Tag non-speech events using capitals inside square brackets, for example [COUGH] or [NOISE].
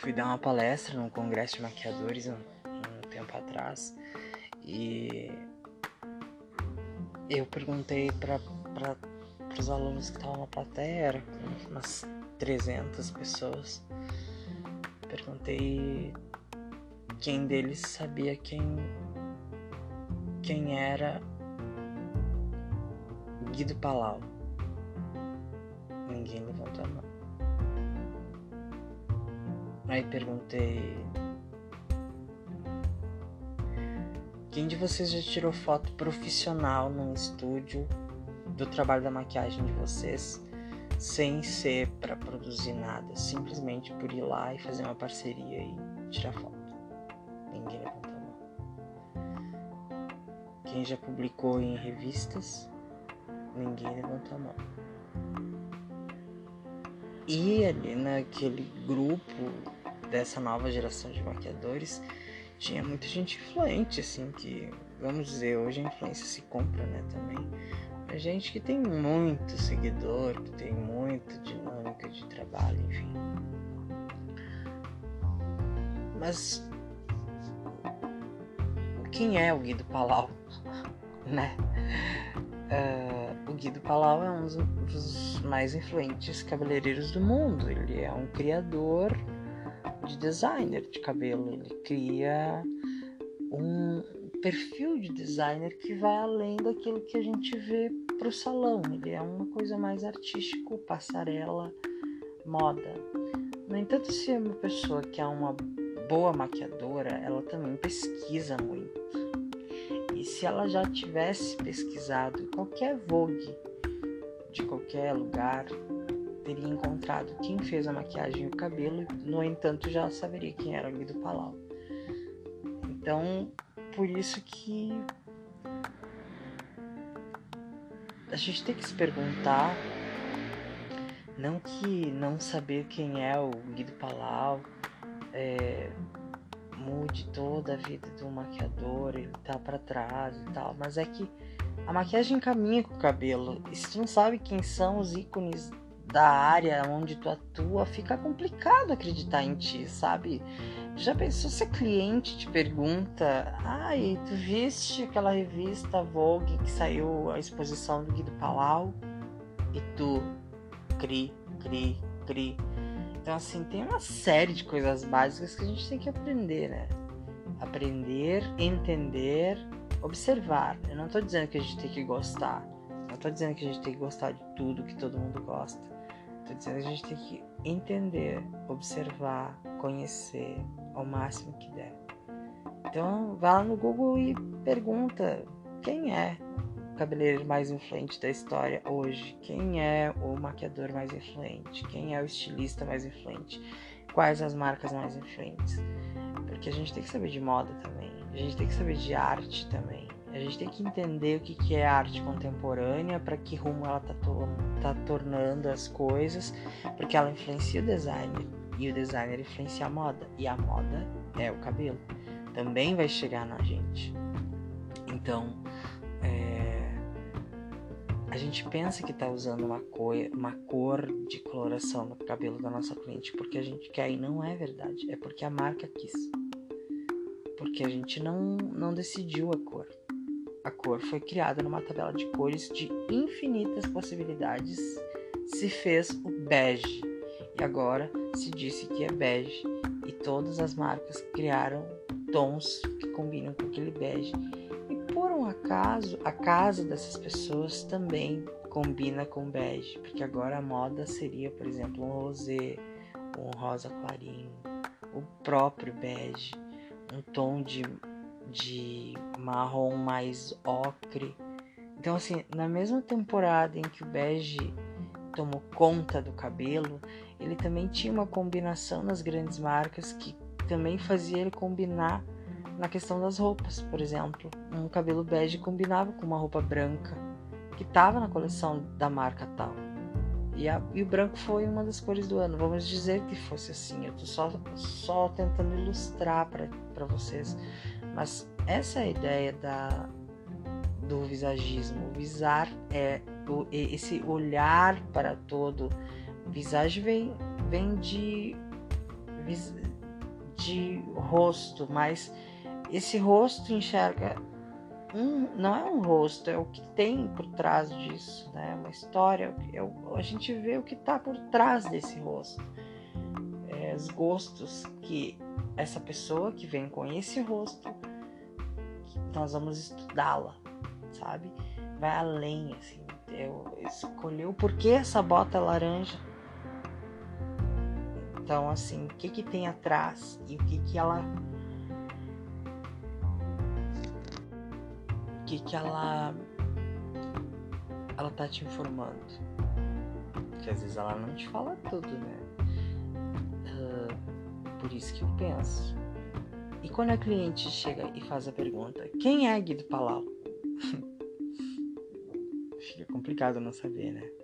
fui dar uma palestra num congresso de maquiadores um, um tempo atrás e eu perguntei para os alunos que estavam na plateia, era umas 300 pessoas. Perguntei quem deles sabia quem quem era Guido Palau. Ninguém levantou a mão. Aí perguntei: Quem de vocês já tirou foto profissional num estúdio do trabalho da maquiagem de vocês sem ser para produzir nada, simplesmente por ir lá e fazer uma parceria e tirar foto? Ninguém levantou a mão. Quem já publicou em revistas? Ninguém levantou a mão. E ali naquele grupo dessa nova geração de maquiadores, tinha muita gente influente, assim, que, vamos dizer, hoje a influência se compra, né, também. A gente que tem muito seguidor, que tem muita dinâmica de trabalho, enfim. Mas quem é o Guido Palau, [LAUGHS] né? Uh, o Guido Palau é um dos mais influentes cabeleireiros do mundo. Ele é um criador de designer de cabelo. Ele cria um perfil de designer que vai além daquilo que a gente vê para o salão. Ele é uma coisa mais artístico, passarela, moda. No entanto, se é uma pessoa que é uma boa maquiadora, ela também pesquisa muito. E se ela já tivesse pesquisado qualquer vogue de qualquer lugar, teria encontrado quem fez a maquiagem e o cabelo, no entanto já saberia quem era o Guido Palau. Então, por isso que a gente tem que se perguntar, não que não saber quem é o Guido Palau é, mude toda a vida do maquiador, ele tá para trás e tal, mas é que a maquiagem caminha com o cabelo. E se tu não sabe quem são os ícones da área onde tu atua, fica complicado acreditar em ti, sabe? Já pensou se a cliente te pergunta, ai, tu viste aquela revista Vogue que saiu a exposição do Guido Palau? E tu, cri, cri, cri. Então, assim, tem uma série de coisas básicas que a gente tem que aprender, né? Aprender, entender, observar. Eu não tô dizendo que a gente tem que gostar. Não tô dizendo que a gente tem que gostar de tudo que todo mundo gosta. Tô dizendo a gente tem que entender, observar, conhecer ao máximo que der. Então, vá lá no Google e pergunta quem é o cabeleireiro mais influente da história hoje, quem é o maquiador mais influente, quem é o estilista mais influente, quais as marcas mais influentes. Porque a gente tem que saber de moda também, a gente tem que saber de arte também. A gente tem que entender o que, que é arte contemporânea, para que rumo ela está to tá tornando as coisas, porque ela influencia o designer e o designer influencia a moda e a moda é o cabelo. Também vai chegar na gente. Então, é, a gente pensa que está usando uma cor, uma cor de coloração no cabelo da nossa cliente porque a gente quer e não é verdade. É porque a marca quis. Porque a gente não, não decidiu a cor. A cor foi criada numa tabela de cores de infinitas possibilidades. Se fez o bege e agora se disse que é bege e todas as marcas criaram tons que combinam com aquele bege. E por um acaso, a casa dessas pessoas também combina com bege, porque agora a moda seria, por exemplo, um rosé, um rosa clarinho, o próprio bege, um tom de de marrom mais ocre. Então, assim, na mesma temporada em que o bege tomou conta do cabelo, ele também tinha uma combinação nas grandes marcas que também fazia ele combinar na questão das roupas. Por exemplo, um cabelo bege combinava com uma roupa branca que estava na coleção da marca tal. E, a, e, o branco foi uma das cores do ano. Vamos dizer que fosse assim. Eu tô só, só tentando ilustrar para vocês. Mas essa é a ideia da, do visagismo. Visar é o, esse olhar para todo. Visage vem, vem de. De rosto, mas esse rosto enxerga um, não é um rosto, é o que tem por trás disso, né? Uma história, é o, a gente vê o que está por trás desse rosto, os gostos que essa pessoa que vem com esse rosto, nós vamos estudá-la, sabe? Vai além, assim. Eu escolheu por que essa bota é laranja. Então, assim, o que que tem atrás e o que que ela que que ela ela tá te informando. Porque às vezes ela não te fala tudo, né? Por isso que eu penso. E quando a cliente chega e faz a pergunta, quem é Guido Palau? [LAUGHS] Fica complicado não saber, né?